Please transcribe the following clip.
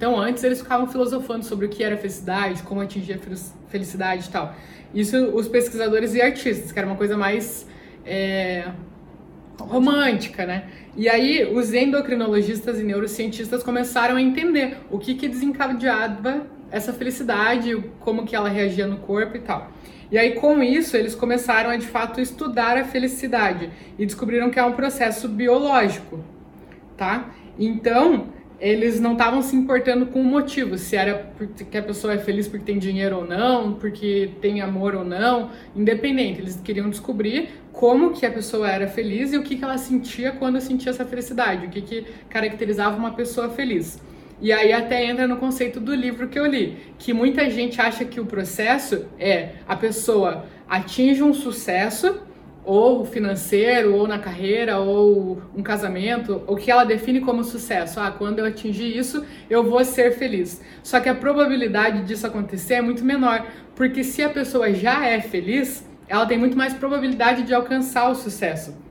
Então antes eles ficavam filosofando sobre o que era felicidade, como atingir a felicidade e tal. Isso os pesquisadores e artistas, que era uma coisa mais é, romântica, né? E aí os endocrinologistas e neurocientistas começaram a entender o que, que desencadeava essa felicidade, como que ela reagia no corpo e tal. E aí com isso eles começaram a de fato estudar a felicidade e descobriram que é um processo biológico, tá? Então eles não estavam se importando com o motivo, se era porque a pessoa é feliz porque tem dinheiro ou não, porque tem amor ou não, independente. Eles queriam descobrir como que a pessoa era feliz e o que, que ela sentia quando sentia essa felicidade, o que, que caracterizava uma pessoa feliz. E aí até entra no conceito do livro que eu li, que muita gente acha que o processo é a pessoa atinge um sucesso ou financeiro, ou na carreira, ou um casamento, o que ela define como sucesso. Ah, quando eu atingir isso, eu vou ser feliz. Só que a probabilidade disso acontecer é muito menor, porque se a pessoa já é feliz, ela tem muito mais probabilidade de alcançar o sucesso.